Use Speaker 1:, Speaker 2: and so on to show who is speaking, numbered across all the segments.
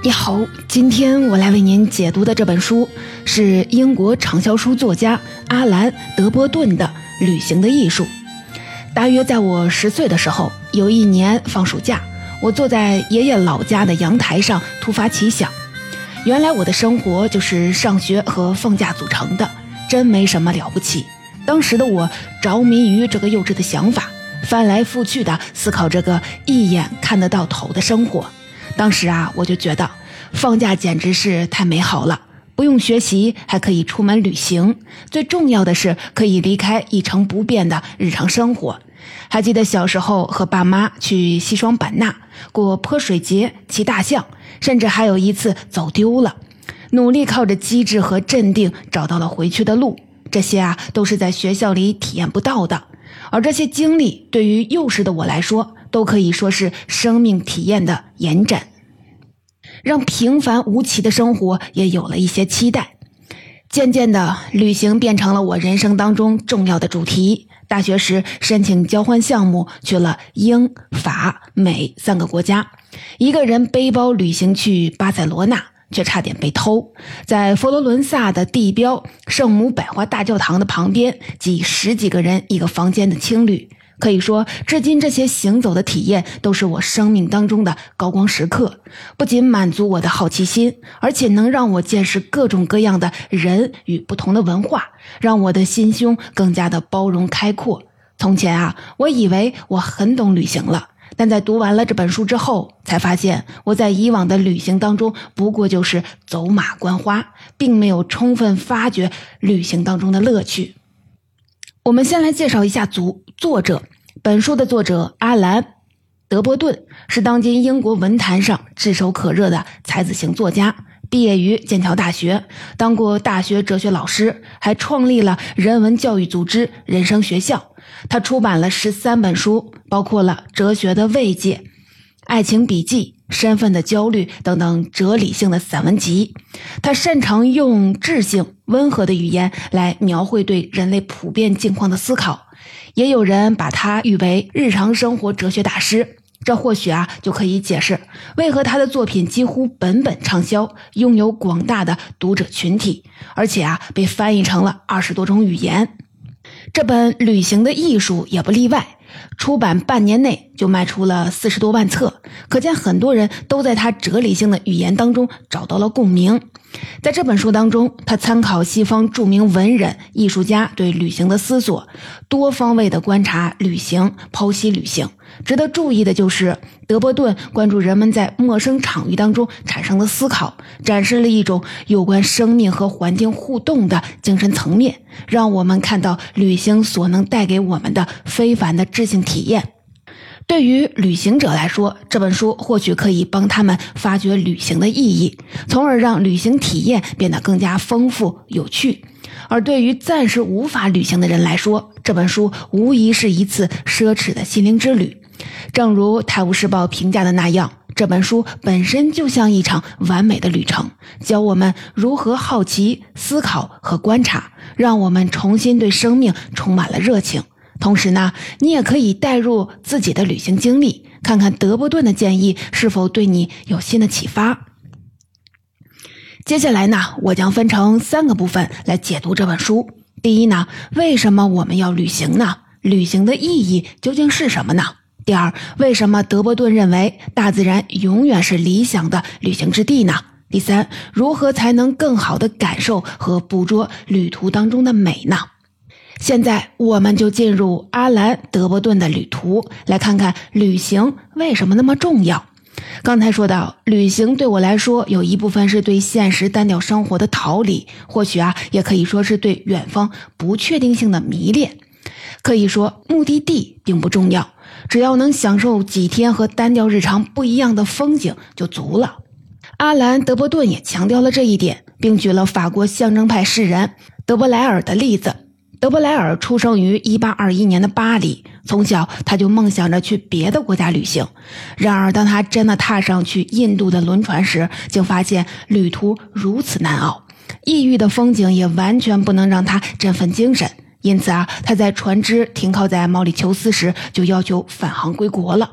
Speaker 1: 你好，今天我来为您解读的这本书是英国畅销书作家阿兰·德波顿的《旅行的艺术》。大约在我十岁的时候，有一年放暑假，我坐在爷爷老家的阳台上，突发奇想：原来我的生活就是上学和放假组成的，真没什么了不起。当时的我着迷于这个幼稚的想法，翻来覆去的思考这个一眼看得到头的生活。当时啊，我就觉得放假简直是太美好了，不用学习，还可以出门旅行，最重要的是可以离开一成不变的日常生活。还记得小时候和爸妈去西双版纳过泼水节、骑大象，甚至还有一次走丢了，努力靠着机智和镇定找到了回去的路。这些啊，都是在学校里体验不到的，而这些经历对于幼时的我来说。都可以说是生命体验的延展，让平凡无奇的生活也有了一些期待。渐渐的，旅行变成了我人生当中重要的主题。大学时申请交换项目，去了英法美三个国家，一个人背包旅行去巴塞罗那，却差点被偷。在佛罗伦萨的地标圣母百花大教堂的旁边，挤十几个人一个房间的青旅。可以说，至今这些行走的体验都是我生命当中的高光时刻。不仅满足我的好奇心，而且能让我见识各种各样的人与不同的文化，让我的心胸更加的包容开阔。从前啊，我以为我很懂旅行了，但在读完了这本书之后，才发现我在以往的旅行当中不过就是走马观花，并没有充分发掘旅行当中的乐趣。我们先来介绍一下作作者。本书的作者阿兰·德波顿是当今英国文坛上炙手可热的才子型作家，毕业于剑桥大学，当过大学哲学老师，还创立了人文教育组织人生学校。他出版了十三本书，包括了《哲学的慰藉》《爱情笔记》。身份的焦虑等等哲理性的散文集，他擅长用智性温和的语言来描绘对人类普遍境况的思考，也有人把他誉为日常生活哲学大师。这或许啊就可以解释为何他的作品几乎本本畅销，拥有广大的读者群体，而且啊被翻译成了二十多种语言。这本《旅行的艺术》也不例外。出版半年内就卖出了四十多万册，可见很多人都在他哲理性的语言当中找到了共鸣。在这本书当中，他参考西方著名文人、艺术家对旅行的思索，多方位的观察旅行，剖析旅行。值得注意的就是，德伯顿关注人们在陌生场域当中产生的思考，展示了一种有关生命和环境互动的精神层面，让我们看到旅行所能带给我们的非凡的智性体验。对于旅行者来说，这本书或许可以帮他们发掘旅行的意义，从而让旅行体验变得更加丰富有趣；而对于暂时无法旅行的人来说，这本书无疑是一次奢侈的心灵之旅。正如《泰晤士报》评价的那样，这本书本身就像一场完美的旅程，教我们如何好奇、思考和观察，让我们重新对生命充满了热情。同时呢，你也可以带入自己的旅行经历，看看德伯顿的建议是否对你有新的启发。接下来呢，我将分成三个部分来解读这本书。第一呢，为什么我们要旅行呢？旅行的意义究竟是什么呢？第二，为什么德伯顿认为大自然永远是理想的旅行之地呢？第三，如何才能更好的感受和捕捉旅途当中的美呢？现在我们就进入阿兰·德伯顿的旅途，来看看旅行为什么那么重要。刚才说到，旅行对我来说，有一部分是对现实单调生活的逃离，或许啊，也可以说是对远方不确定性的迷恋。可以说，目的地并不重要，只要能享受几天和单调日常不一样的风景就足了。阿兰·德伯顿也强调了这一点，并举了法国象征派诗人德伯莱尔的例子。德布莱尔出生于1821年的巴黎，从小他就梦想着去别的国家旅行。然而，当他真的踏上去印度的轮船时，竟发现旅途如此难熬，异域的风景也完全不能让他振奋精神。因此啊，他在船只停靠在毛里求斯时，就要求返航归国了。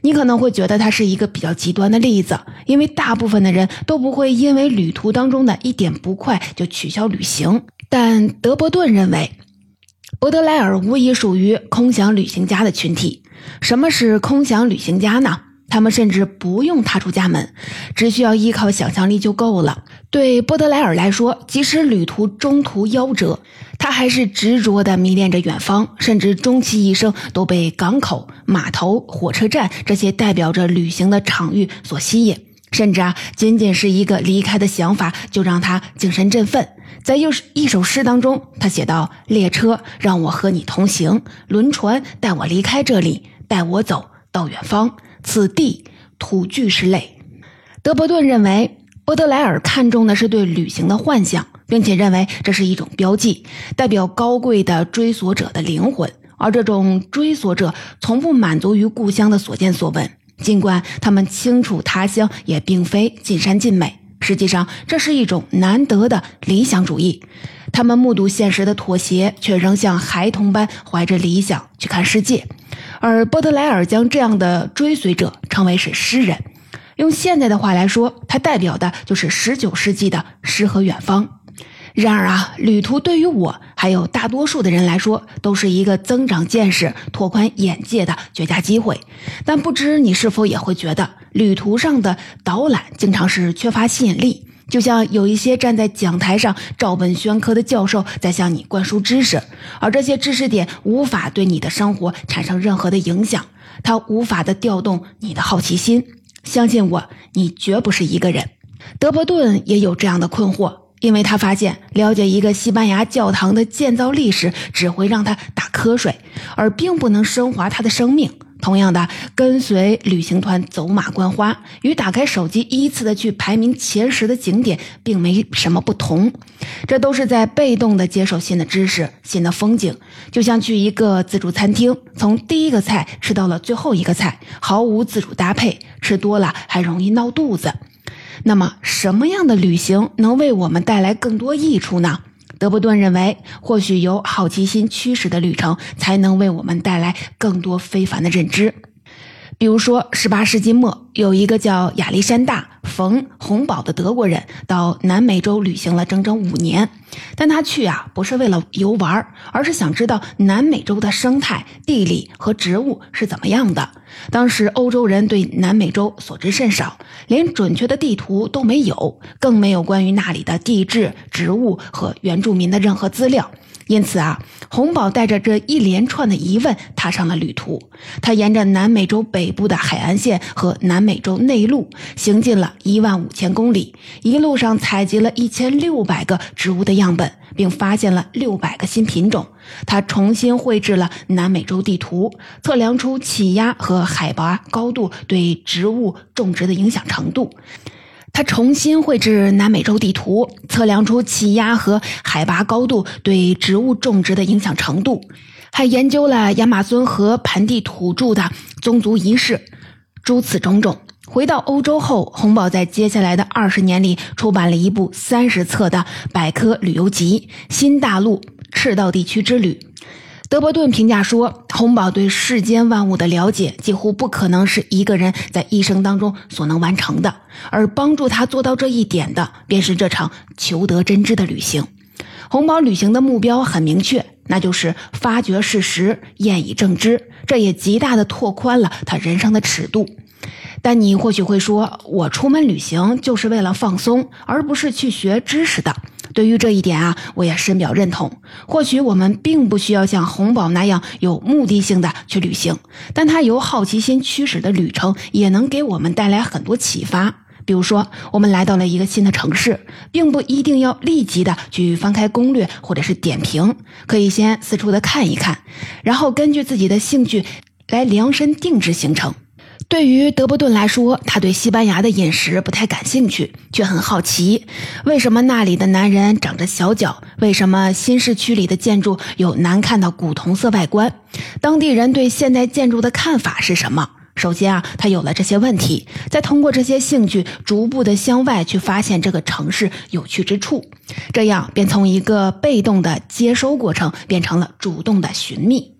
Speaker 1: 你可能会觉得他是一个比较极端的例子，因为大部分的人都不会因为旅途当中的一点不快就取消旅行。但德伯顿认为，波德莱尔无疑属于空想旅行家的群体。什么是空想旅行家呢？他们甚至不用踏出家门，只需要依靠想象力就够了。对波德莱尔来说，即使旅途中途夭折，他还是执着地迷恋着远方，甚至终其一生都被港口、码头、火车站这些代表着旅行的场域所吸引。甚至啊，仅仅是一个离开的想法，就让他精神振奋。在又是一首诗当中，他写道：“列车让我和你同行，轮船带我离开这里，带我走到远方。此地土俱是泪。”德伯顿认为，波德莱尔看重的是对旅行的幻想，并且认为这是一种标记，代表高贵的追索者的灵魂。而这种追索者从不满足于故乡的所见所闻。尽管他们清楚他乡也并非尽善尽美，实际上这是一种难得的理想主义。他们目睹现实的妥协，却仍像孩童般怀着理想去看世界。而波德莱尔将这样的追随者称为是诗人，用现在的话来说，他代表的就是19世纪的诗和远方。然而啊，旅途对于我还有大多数的人来说，都是一个增长见识、拓宽眼界的绝佳机会。但不知你是否也会觉得，旅途上的导览经常是缺乏吸引力，就像有一些站在讲台上照本宣科的教授在向你灌输知识，而这些知识点无法对你的生活产生任何的影响，它无法的调动你的好奇心。相信我，你绝不是一个人。德伯顿也有这样的困惑。因为他发现，了解一个西班牙教堂的建造历史只会让他打瞌睡，而并不能升华他的生命。同样的，跟随旅行团走马观花，与打开手机依次的去排名前十的景点，并没什么不同。这都是在被动的接受新的知识、新的风景，就像去一个自助餐厅，从第一个菜吃到了最后一个菜，毫无自主搭配，吃多了还容易闹肚子。那么，什么样的旅行能为我们带来更多益处呢？德布顿认为，或许由好奇心驱使的旅程，才能为我们带来更多非凡的认知。比如说，十八世纪末，有一个叫亚历山大。冯洪堡的德国人到南美洲旅行了整整五年，但他去啊不是为了游玩，而是想知道南美洲的生态、地理和植物是怎么样的。当时欧洲人对南美洲所知甚少，连准确的地图都没有，更没有关于那里的地质、植物和原住民的任何资料。因此啊，洪堡带着这一连串的疑问踏上了旅途。他沿着南美洲北部的海岸线和南美洲内陆行进了一万五千公里，一路上采集了一千六百个植物的样本，并发现了六百个新品种。他重新绘制了南美洲地图，测量出气压和海拔高度对植物种植的影响程度。他重新绘制南美洲地图，测量出气压和海拔高度对植物种植的影响程度，还研究了亚马孙河盆地土著的宗族仪式，诸此种种。回到欧洲后，洪堡在接下来的二十年里出版了一部三十册的百科旅游集《新大陆赤道地区之旅》。德伯顿评价说：“洪堡对世间万物的了解几乎不可能是一个人在一生当中所能完成的，而帮助他做到这一点的，便是这场求得真知的旅行。洪堡旅行的目标很明确，那就是发掘事实，验以正知。这也极大的拓宽了他人生的尺度。但你或许会说，我出门旅行就是为了放松，而不是去学知识的。”对于这一点啊，我也深表认同。或许我们并不需要像洪宝那样有目的性的去旅行，但他由好奇心驱使的旅程也能给我们带来很多启发。比如说，我们来到了一个新的城市，并不一定要立即的去翻开攻略或者是点评，可以先四处的看一看，然后根据自己的兴趣来量身定制行程。对于德伯顿来说，他对西班牙的饮食不太感兴趣，却很好奇，为什么那里的男人长着小脚？为什么新市区里的建筑有难看的古铜色外观？当地人对现代建筑的看法是什么？首先啊，他有了这些问题，再通过这些兴趣，逐步的向外去发现这个城市有趣之处，这样便从一个被动的接收过程变成了主动的寻觅。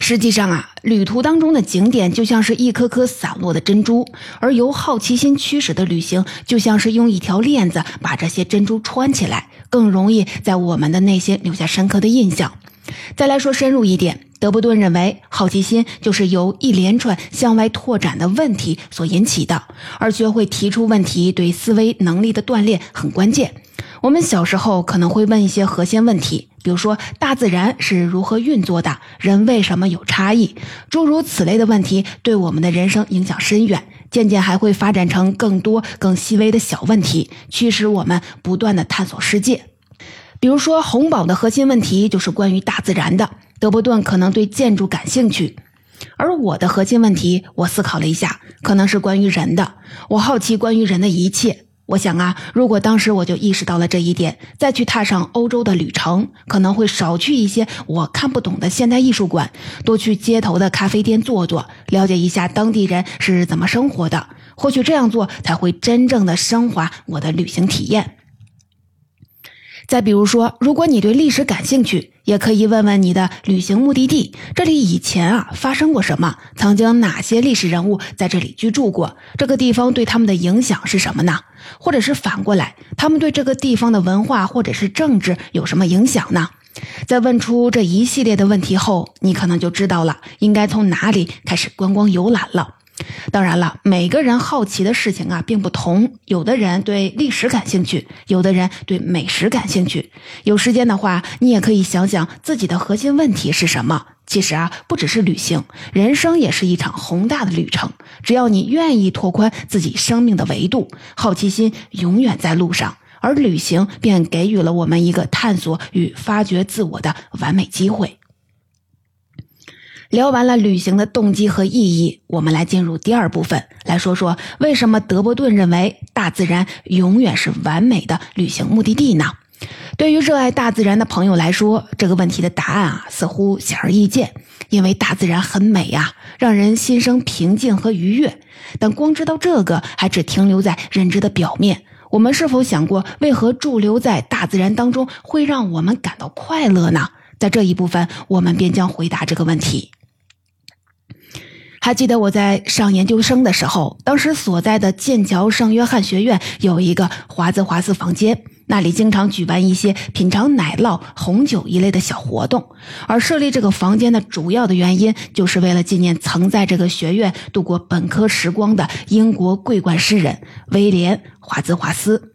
Speaker 1: 实际上啊，旅途当中的景点就像是一颗颗散落的珍珠，而由好奇心驱使的旅行，就像是用一条链子把这些珍珠穿起来，更容易在我们的内心留下深刻的印象。再来说深入一点，德布顿认为，好奇心就是由一连串向外拓展的问题所引起的，而学会提出问题对思维能力的锻炼很关键。我们小时候可能会问一些核心问题，比如说大自然是如何运作的，人为什么有差异，诸如此类的问题，对我们的人生影响深远。渐渐还会发展成更多更细微的小问题，驱使我们不断的探索世界。比如说，红宝的核心问题就是关于大自然的。德伯顿可能对建筑感兴趣，而我的核心问题，我思考了一下，可能是关于人的。我好奇关于人的一切。我想啊，如果当时我就意识到了这一点，再去踏上欧洲的旅程，可能会少去一些我看不懂的现代艺术馆，多去街头的咖啡店坐坐，了解一下当地人是怎么生活的。或许这样做才会真正的升华我的旅行体验。再比如说，如果你对历史感兴趣，也可以问问你的旅行目的地，这里以前啊发生过什么？曾经哪些历史人物在这里居住过？这个地方对他们的影响是什么呢？或者是反过来，他们对这个地方的文化或者是政治有什么影响呢？在问出这一系列的问题后，你可能就知道了应该从哪里开始观光游览了。当然了，每个人好奇的事情啊并不同，有的人对历史感兴趣，有的人对美食感兴趣。有时间的话，你也可以想想自己的核心问题是什么。其实啊，不只是旅行，人生也是一场宏大的旅程。只要你愿意拓宽自己生命的维度，好奇心永远在路上，而旅行便给予了我们一个探索与发掘自我的完美机会。聊完了旅行的动机和意义，我们来进入第二部分，来说说为什么德伯顿认为大自然永远是完美的旅行目的地呢？对于热爱大自然的朋友来说，这个问题的答案啊似乎显而易见，因为大自然很美呀，让人心生平静和愉悦。但光知道这个还只停留在认知的表面，我们是否想过为何驻留在大自然当中会让我们感到快乐呢？在这一部分，我们便将回答这个问题。还记得我在上研究生的时候，当时所在的剑桥圣约翰学院有一个华兹华斯房间，那里经常举办一些品尝奶酪、红酒一类的小活动。而设立这个房间的主要的原因，就是为了纪念曾在这个学院度过本科时光的英国桂冠诗人威廉·华兹华斯。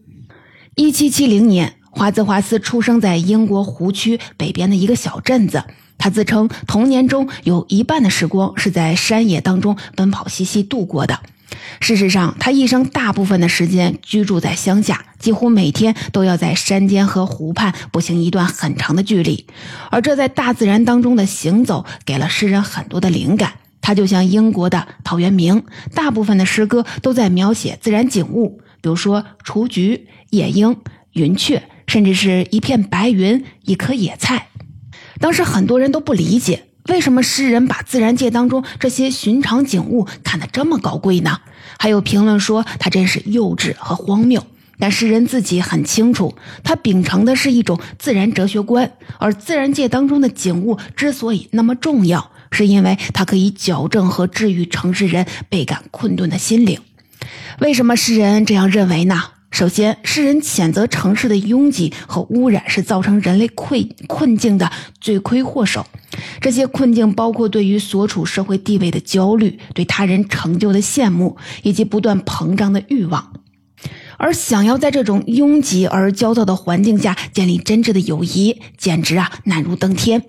Speaker 1: 一七七零年，华兹华斯出生在英国湖区北边的一个小镇子。他自称童年中有一半的时光是在山野当中奔跑嬉戏度过的。事实上，他一生大部分的时间居住在乡下，几乎每天都要在山间和湖畔步行一段很长的距离。而这在大自然当中的行走，给了诗人很多的灵感。他就像英国的陶渊明，大部分的诗歌都在描写自然景物，比如说雏菊、夜莺、云雀，甚至是一片白云、一颗野菜。当时很多人都不理解，为什么诗人把自然界当中这些寻常景物看得这么高贵呢？还有评论说他真是幼稚和荒谬。但诗人自己很清楚，他秉承的是一种自然哲学观，而自然界当中的景物之所以那么重要，是因为它可以矫正和治愈城市人倍感困顿的心灵。为什么诗人这样认为呢？首先，诗人谴责城市的拥挤和污染是造成人类困困境的罪魁祸首。这些困境包括对于所处社会地位的焦虑、对他人成就的羡慕，以及不断膨胀的欲望。而想要在这种拥挤而焦躁的环境下建立真挚的友谊，简直啊难如登天。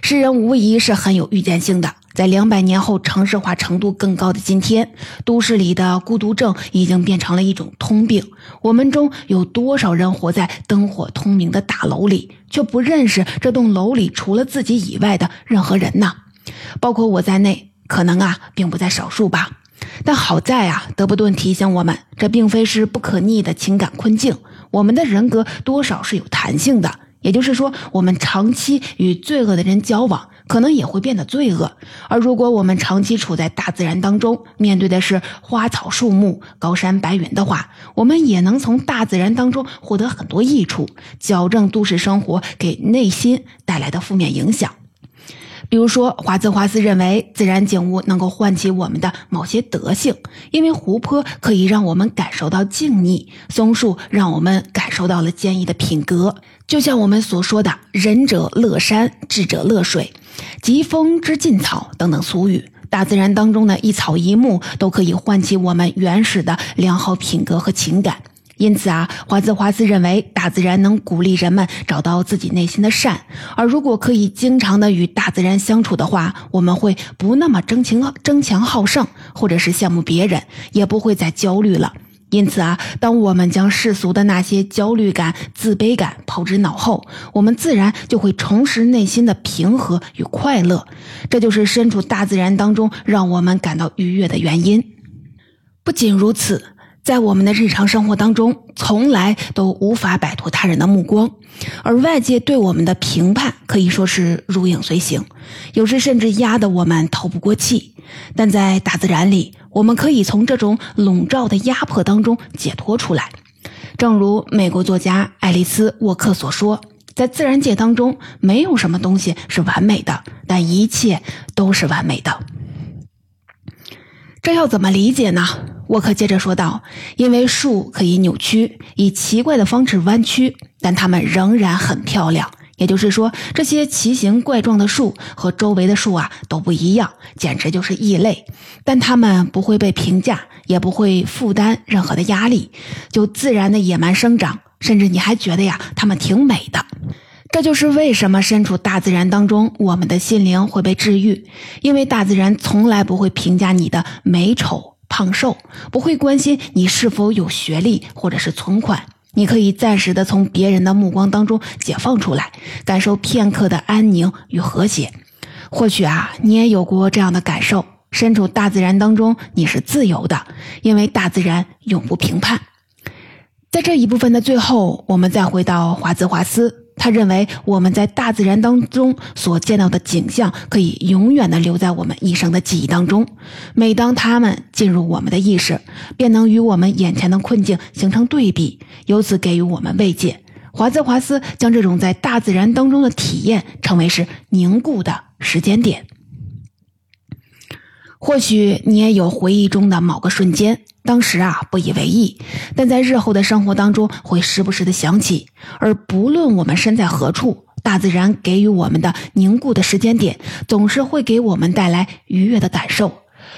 Speaker 1: 诗人无疑是很有预见性的。在两百年后，城市化程度更高的今天，都市里的孤独症已经变成了一种通病。我们中有多少人活在灯火通明的大楼里，却不认识这栋楼里除了自己以外的任何人呢？包括我在内，可能啊，并不在少数吧。但好在啊，德伯顿提醒我们，这并非是不可逆的情感困境。我们的人格多少是有弹性的，也就是说，我们长期与罪恶的人交往。可能也会变得罪恶，而如果我们长期处在大自然当中，面对的是花草树木、高山白云的话，我们也能从大自然当中获得很多益处，矫正都市生活给内心带来的负面影响。比如说，华兹华斯认为自然景物能够唤起我们的某些德性，因为湖泊可以让我们感受到静谧，松树让我们感受到了坚毅的品格。就像我们所说的“仁者乐山，智者乐水，疾风知劲草”等等俗语。大自然当中的一草一木都可以唤起我们原始的良好品格和情感。因此啊，华兹华斯认为大自然能鼓励人们找到自己内心的善，而如果可以经常的与大自然相处的话，我们会不那么争强争强好胜，或者是羡慕别人，也不会再焦虑了。因此啊，当我们将世俗的那些焦虑感、自卑感抛之脑后，我们自然就会重拾内心的平和与快乐。这就是身处大自然当中让我们感到愉悦的原因。不仅如此，在我们的日常生活当中，从来都无法摆脱他人的目光，而外界对我们的评判可以说是如影随形，有时甚至压得我们透不过气。但在大自然里，我们可以从这种笼罩的压迫当中解脱出来，正如美国作家爱丽丝·沃克所说：“在自然界当中，没有什么东西是完美的，但一切都是完美的。”这要怎么理解呢？沃克接着说道：“因为树可以扭曲，以奇怪的方式弯曲，但它们仍然很漂亮。”也就是说，这些奇形怪状的树和周围的树啊都不一样，简直就是异类。但它们不会被评价，也不会负担任何的压力，就自然的野蛮生长。甚至你还觉得呀，它们挺美的。这就是为什么身处大自然当中，我们的心灵会被治愈，因为大自然从来不会评价你的美丑胖瘦，不会关心你是否有学历或者是存款。你可以暂时的从别人的目光当中解放出来，感受片刻的安宁与和谐。或许啊，你也有过这样的感受：身处大自然当中，你是自由的，因为大自然永不评判。在这一部分的最后，我们再回到华兹华斯。他认为我们在大自然当中所见到的景象，可以永远的留在我们一生的记忆当中。每当他们进入我们的意识，便能与我们眼前的困境形成对比，由此给予我们慰藉。华兹华斯将这种在大自然当中的体验称为是凝固的时间点。或许你也有回忆中的某个瞬间，当时啊不以为意，但在日后的生活当中会时不时的想起。而不论我们身在何处，大自然给予我们的凝固的时间点，总是会给我们带来愉悦的感受。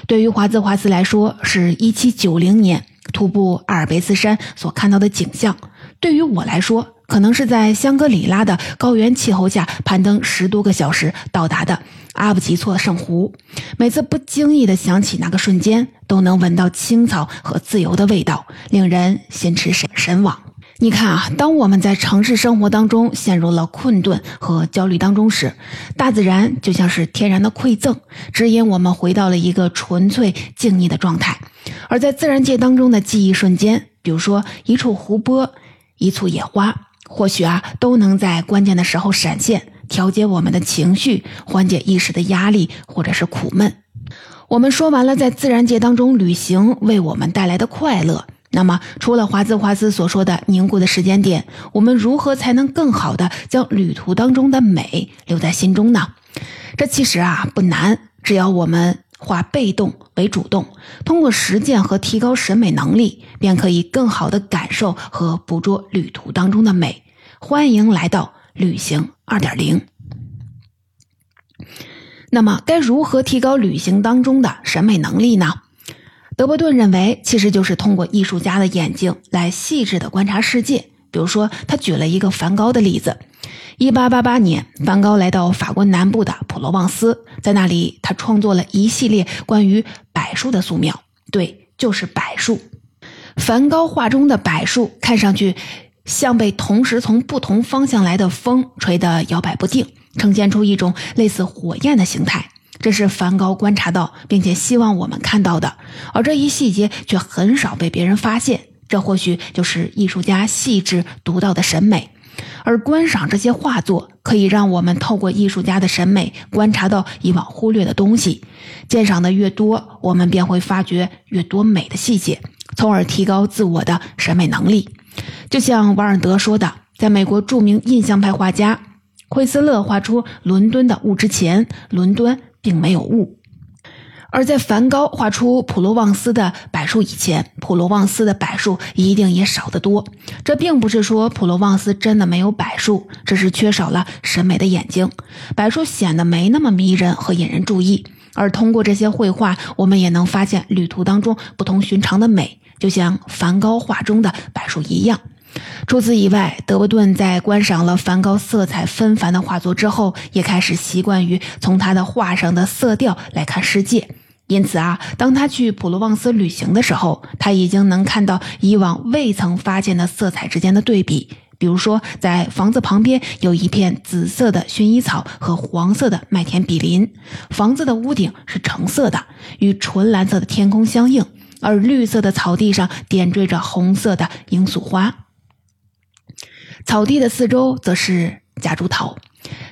Speaker 1: 对于华兹华斯来说，是一七九零年徒步阿尔卑斯山所看到的景象；对于我来说，可能是在香格里拉的高原气候下攀登十多个小时到达的阿布吉措圣湖。每次不经意的想起那个瞬间，都能闻到青草和自由的味道，令人心驰神神往。你看啊，当我们在城市生活当中陷入了困顿和焦虑当中时，大自然就像是天然的馈赠，指引我们回到了一个纯粹静谧的状态。而在自然界当中的记忆瞬间，比如说一处湖泊、一簇野花。或许啊，都能在关键的时候闪现，调节我们的情绪，缓解一时的压力或者是苦闷。我们说完了在自然界当中旅行为我们带来的快乐，那么除了华兹华斯所说的凝固的时间点，我们如何才能更好的将旅途当中的美留在心中呢？这其实啊不难，只要我们。化被动为主动，通过实践和提高审美能力，便可以更好的感受和捕捉旅途当中的美。欢迎来到旅行二点零。那么，该如何提高旅行当中的审美能力呢？德伯顿认为，其实就是通过艺术家的眼睛来细致的观察世界。比如说，他举了一个梵高的例子。一八八八年，梵高来到法国南部的普罗旺斯，在那里，他创作了一系列关于柏树的素描。对，就是柏树。梵高画中的柏树看上去像被同时从不同方向来的风吹得摇摆不定，呈现出一种类似火焰的形态。这是梵高观察到并且希望我们看到的，而这一细节却很少被别人发现。这或许就是艺术家细致独到的审美。而观赏这些画作，可以让我们透过艺术家的审美，观察到以往忽略的东西。鉴赏的越多，我们便会发掘越多美的细节，从而提高自我的审美能力。就像瓦尔德说的，在美国著名印象派画家惠斯勒画出伦敦的雾之前，伦敦并没有雾；而在梵高画出普罗旺斯的柏树以前，普罗旺斯的柏树一定也少得多。这并不是说普罗旺斯真的没有柏树，只是缺少了审美的眼睛，柏树显得没那么迷人和引人注意。而通过这些绘画，我们也能发现旅途当中不同寻常的美，就像梵高画中的柏树一样。除此以外，德伯顿在观赏了梵高色彩纷繁的画作之后，也开始习惯于从他的画上的色调来看世界。因此啊，当他去普罗旺斯旅行的时候，他已经能看到以往未曾发现的色彩之间的对比。比如说，在房子旁边有一片紫色的薰衣草和黄色的麦田比邻，房子的屋顶是橙色的，与纯蓝色的天空相映，而绿色的草地上点缀着红色的罂粟花。草地的四周则是夹竹桃，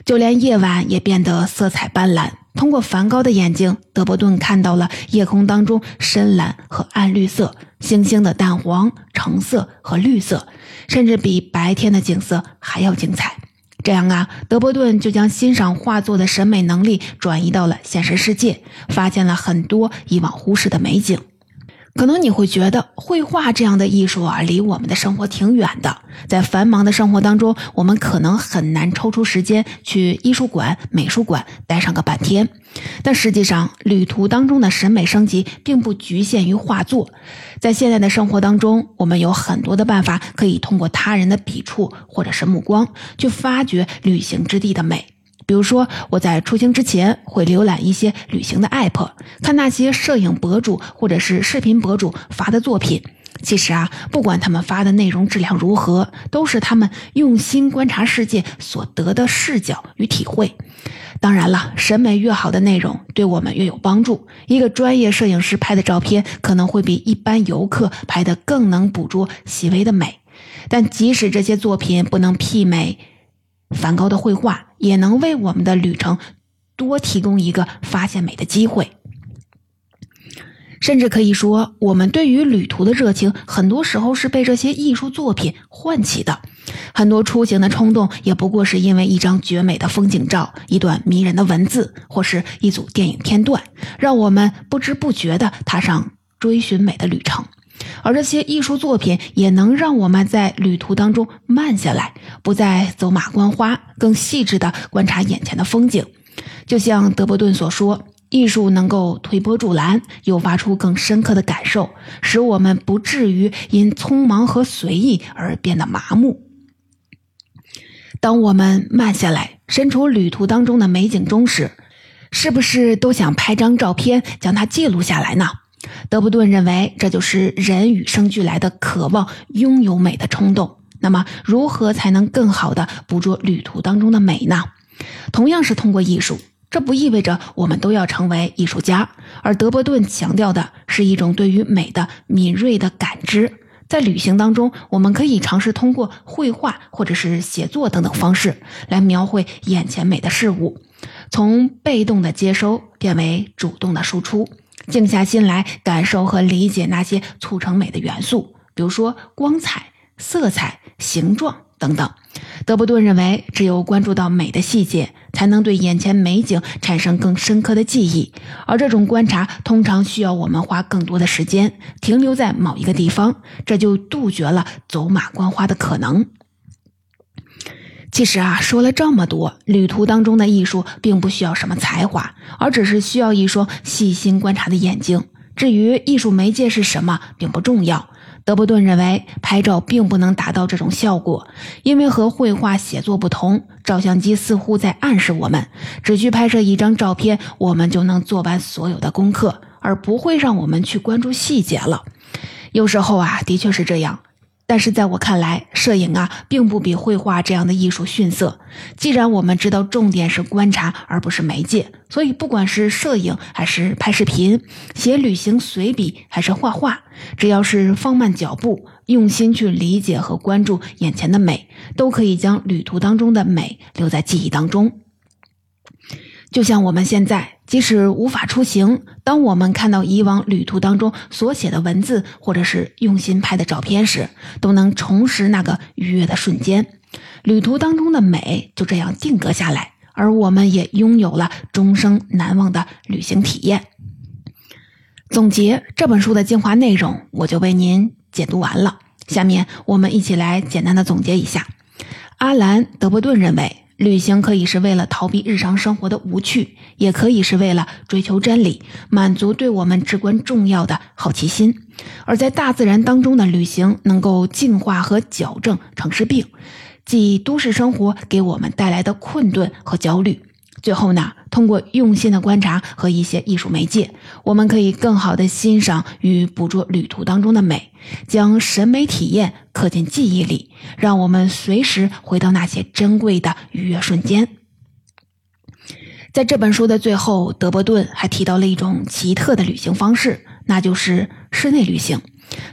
Speaker 1: 就连夜晚也变得色彩斑斓。通过梵高的眼睛，德伯顿看到了夜空当中深蓝和暗绿色、星星的淡黄、橙色和绿色，甚至比白天的景色还要精彩。这样啊，德伯顿就将欣赏画作的审美能力转移到了现实世界，发现了很多以往忽视的美景。可能你会觉得绘画这样的艺术啊，离我们的生活挺远的。在繁忙的生活当中，我们可能很难抽出时间去艺术馆、美术馆待上个半天。但实际上，旅途当中的审美升级并不局限于画作。在现在的生活当中，我们有很多的办法可以通过他人的笔触或者是目光，去发掘旅行之地的美。比如说，我在出行之前会浏览一些旅行的 app，看那些摄影博主或者是视频博主发的作品。其实啊，不管他们发的内容质量如何，都是他们用心观察世界所得的视角与体会。当然了，审美越好的内容对我们越有帮助。一个专业摄影师拍的照片可能会比一般游客拍的更能捕捉细微的美。但即使这些作品不能媲美梵高的绘画。也能为我们的旅程多提供一个发现美的机会，甚至可以说，我们对于旅途的热情，很多时候是被这些艺术作品唤起的。很多出行的冲动，也不过是因为一张绝美的风景照、一段迷人的文字，或是一组电影片段，让我们不知不觉地踏上追寻美的旅程。而这些艺术作品也能让我们在旅途当中慢下来，不再走马观花，更细致地观察眼前的风景。就像德伯顿所说，艺术能够推波助澜，诱发出更深刻的感受，使我们不至于因匆忙和随意而变得麻木。当我们慢下来，身处旅途当中的美景中时，是不是都想拍张照片将它记录下来呢？德布顿认为，这就是人与生俱来的渴望拥有美的冲动。那么，如何才能更好的捕捉旅途当中的美呢？同样是通过艺术，这不意味着我们都要成为艺术家。而德伯顿强调的是一种对于美的敏锐的感知。在旅行当中，我们可以尝试通过绘画或者是写作等等方式来描绘眼前美的事物，从被动的接收变为主动的输出。静下心来感受和理解那些促成美的元素，比如说光彩、色彩、形状等等。德布顿认为，只有关注到美的细节，才能对眼前美景产生更深刻的记忆。而这种观察通常需要我们花更多的时间停留在某一个地方，这就杜绝了走马观花的可能。其实啊，说了这么多，旅途当中的艺术并不需要什么才华，而只是需要一双细心观察的眼睛。至于艺术媒介是什么，并不重要。德伯顿认为，拍照并不能达到这种效果，因为和绘画、写作不同，照相机似乎在暗示我们，只需拍摄一张照片，我们就能做完所有的功课，而不会让我们去关注细节了。有时候啊，的确是这样。但是在我看来，摄影啊，并不比绘画这样的艺术逊色。既然我们知道重点是观察而不是媒介，所以不管是摄影还是拍视频、写旅行随笔还是画画，只要是放慢脚步，用心去理解和关注眼前的美，都可以将旅途当中的美留在记忆当中。就像我们现在，即使无法出行，当我们看到以往旅途当中所写的文字，或者是用心拍的照片时，都能重拾那个愉悦的瞬间。旅途当中的美就这样定格下来，而我们也拥有了终生难忘的旅行体验。总结这本书的精华内容，我就为您解读完了。下面我们一起来简单的总结一下。阿兰·德伯顿认为，旅行可以是为了逃避日常生活的无趣，也可以是为了追求真理，满足对我们至关重要的好奇心。而在大自然当中的旅行，能够净化和矫正城市病，即都市生活给我们带来的困顿和焦虑。最后呢，通过用心的观察和一些艺术媒介，我们可以更好的欣赏与捕捉旅途当中的美，将审美体验刻进记忆里，让我们随时回到那些珍贵的愉悦瞬间。在这本书的最后，德伯顿还提到了一种奇特的旅行方式，那就是室内旅行。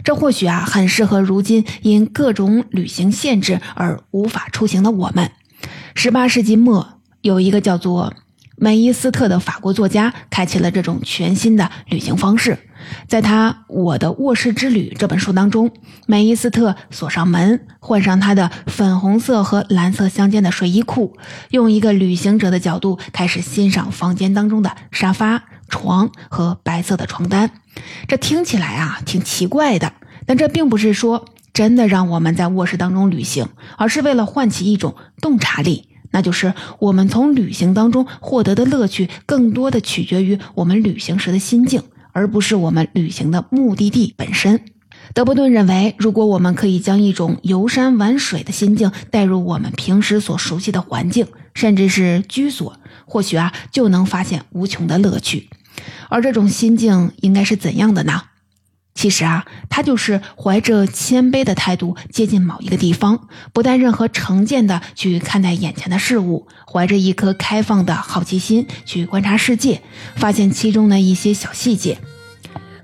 Speaker 1: 这或许啊，很适合如今因各种旅行限制而无法出行的我们。十八世纪末。有一个叫做梅伊斯特的法国作家，开启了这种全新的旅行方式。在他《我的卧室之旅》这本书当中，梅伊斯特锁上门，换上他的粉红色和蓝色相间的睡衣裤，用一个旅行者的角度开始欣赏房间当中的沙发、床和白色的床单。这听起来啊挺奇怪的，但这并不是说真的让我们在卧室当中旅行，而是为了唤起一种洞察力。那就是我们从旅行当中获得的乐趣，更多的取决于我们旅行时的心境，而不是我们旅行的目的地本身。德伯顿认为，如果我们可以将一种游山玩水的心境带入我们平时所熟悉的环境，甚至是居所，或许啊，就能发现无穷的乐趣。而这种心境应该是怎样的呢？其实啊，他就是怀着谦卑的态度接近某一个地方，不带任何成见的去看待眼前的事物，怀着一颗开放的好奇心去观察世界，发现其中的一些小细节，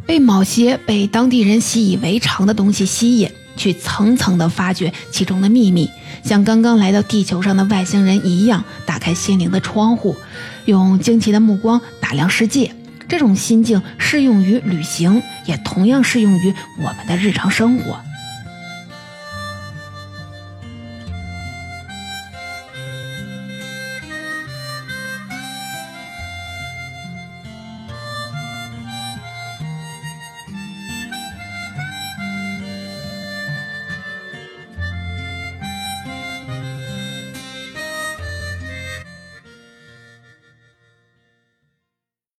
Speaker 1: 被某些被当地人习以为常的东西吸引，去层层的发掘其中的秘密，像刚刚来到地球上的外星人一样，打开心灵的窗户，用惊奇的目光打量世界。这种心境适用于旅行，也同样适用于我们的日常生活。